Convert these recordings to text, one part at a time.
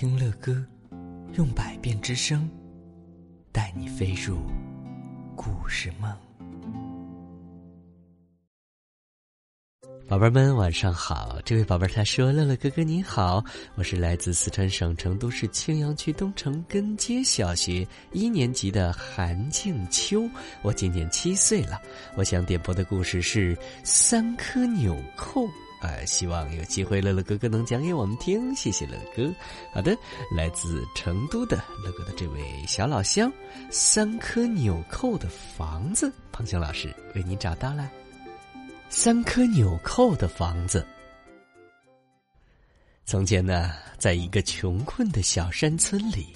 听乐歌，用百变之声，带你飞入故事梦。宝贝们，晚上好！这位宝贝他说：“乐乐哥哥你好，我是来自四川省成都市青羊区东城根街小学一年级的韩静秋，我今年七岁了。我想点播的故事是《三颗纽扣》。”呃，希望有机会乐乐哥哥能讲给我们听，谢谢乐哥。好的，来自成都的乐哥的这位小老乡，三颗纽扣的房子，胖熊老师为您找到了。三颗纽扣的房子。从前呢，在一个穷困的小山村里，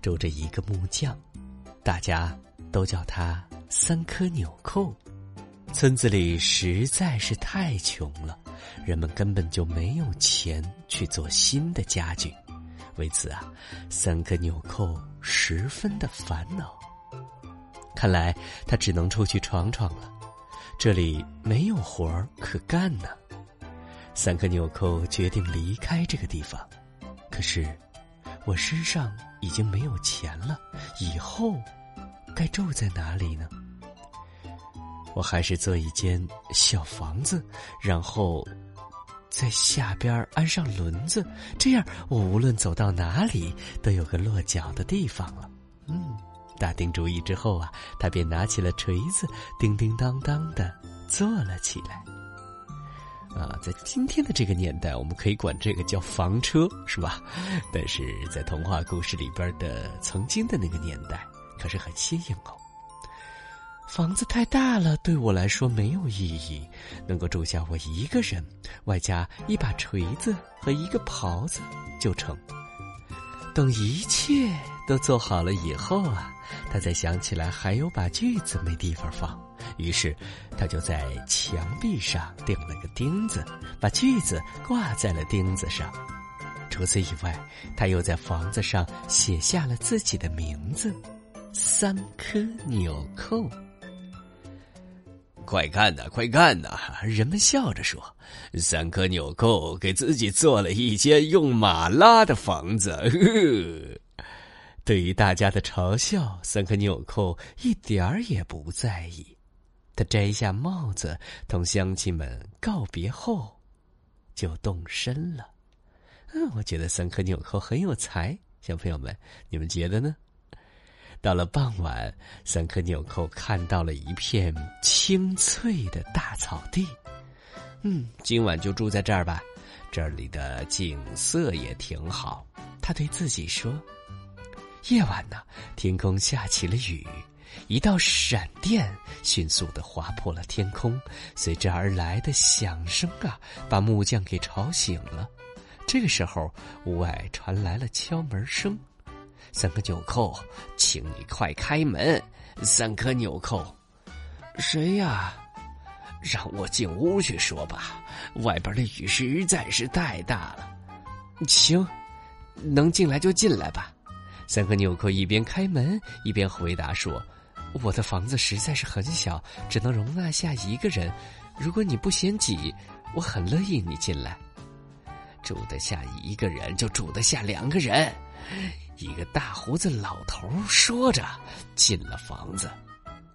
住着一个木匠，大家都叫他三颗纽扣。村子里实在是太穷了。人们根本就没有钱去做新的家具，为此啊，三颗纽扣十分的烦恼。看来他只能出去闯闯了，这里没有活儿可干呢。三颗纽扣决定离开这个地方，可是我身上已经没有钱了，以后该住在哪里呢？我还是做一间小房子，然后。在下边安上轮子，这样我无论走到哪里都有个落脚的地方了。嗯，打定主意之后啊，他便拿起了锤子，叮叮当当的做了起来。啊，在今天的这个年代，我们可以管这个叫房车，是吧？但是在童话故事里边的曾经的那个年代，可是很新颖哦。房子太大了，对我来说没有意义。能够住下我一个人，外加一把锤子和一个刨子就成。等一切都做好了以后啊，他才想起来还有把锯子没地方放，于是他就在墙壁上钉了个钉子，把锯子挂在了钉子上。除此以外，他又在房子上写下了自己的名字：三颗纽扣。快看呐，快看呐！人们笑着说：“三颗纽扣给自己做了一间用马拉的房子。”对于大家的嘲笑，三颗纽扣一点儿也不在意。他摘下帽子，同乡亲们告别后，就动身了。嗯，我觉得三颗纽扣很有才，小朋友们，你们觉得呢？到了傍晚，三颗纽扣看到了一片青翠的大草地。嗯，今晚就住在这儿吧，这里的景色也挺好。他对自己说。夜晚呢，天空下起了雨，一道闪电迅速的划破了天空，随之而来的响声啊，把木匠给吵醒了。这个时候，屋外传来了敲门声。三颗纽扣，请你快开门！三颗纽扣，谁呀？让我进屋去说吧。外边的雨实在是太大了。行，能进来就进来吧。三颗纽扣一边开门一边回答说：“我的房子实在是很小，只能容纳下一个人。如果你不嫌挤，我很乐意你进来。住得下一个人，就住得下两个人。”一个大胡子老头说着，进了房子。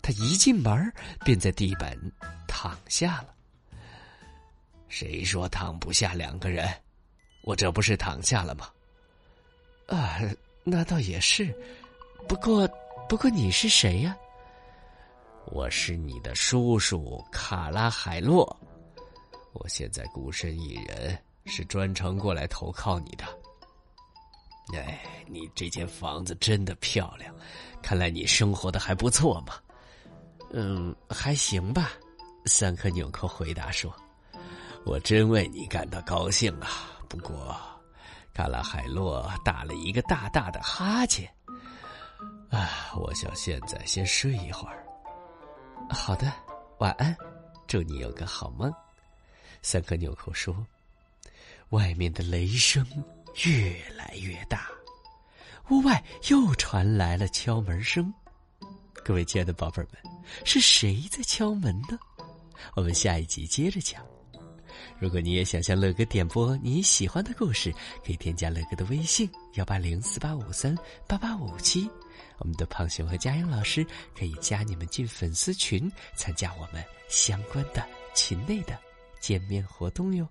他一进门，便在地板躺下了。谁说躺不下两个人？我这不是躺下了吗？啊，那倒也是。不过，不过你是谁呀？我是你的叔叔卡拉海洛。我现在孤身一人，是专程过来投靠你的。哎，你这间房子真的漂亮，看来你生活的还不错嘛。嗯，还行吧。三颗纽扣回答说：“我真为你感到高兴啊。不过，卡拉海洛打了一个大大的哈欠。啊，我想现在先睡一会儿。好的，晚安，祝你有个好梦。”三颗纽扣说：“外面的雷声。”越来越大，屋外又传来了敲门声。各位亲爱的宝贝们，是谁在敲门呢？我们下一集接着讲。如果你也想向乐哥点播你喜欢的故事，可以添加乐哥的微信幺八零四八五三八八五七。我们的胖熊和佳音老师可以加你们进粉丝群，参加我们相关的群内的见面活动哟。